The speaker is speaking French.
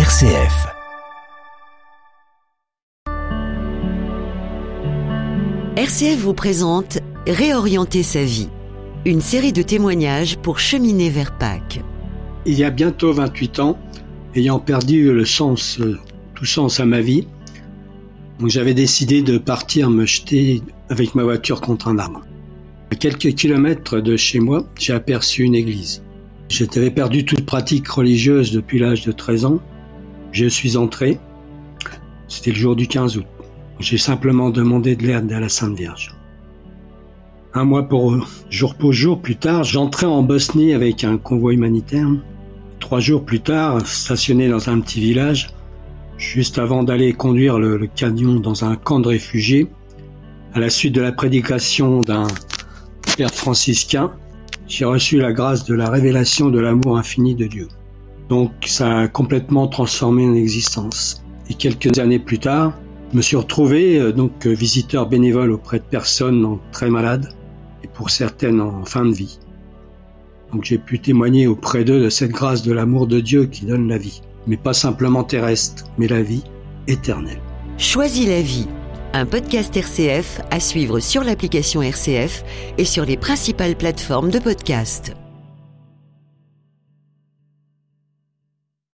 RCF. RCF vous présente Réorienter sa vie, une série de témoignages pour cheminer vers Pâques. Il y a bientôt 28 ans, ayant perdu le sens, tout sens à ma vie, j'avais décidé de partir me jeter avec ma voiture contre un arbre. À quelques kilomètres de chez moi, j'ai aperçu une église. J'avais perdu toute pratique religieuse depuis l'âge de 13 ans. Je suis entré. C'était le jour du 15 août. J'ai simplement demandé de l'aide à la Sainte Vierge. Un mois pour jour pour jour plus tard, j'entrais en Bosnie avec un convoi humanitaire. Trois jours plus tard, stationné dans un petit village, juste avant d'aller conduire le, le, camion dans un camp de réfugiés, à la suite de la prédication d'un père franciscain, j'ai reçu la grâce de la révélation de l'amour infini de Dieu. Donc ça a complètement transformé mon existence. Et quelques années plus tard, je me suis retrouvé euh, donc visiteur bénévole auprès de personnes très malades et pour certaines en fin de vie. Donc j'ai pu témoigner auprès d'eux de cette grâce de l'amour de Dieu qui donne la vie, mais pas simplement terrestre, mais la vie éternelle. Choisis la vie, un podcast RCF à suivre sur l'application RCF et sur les principales plateformes de podcast.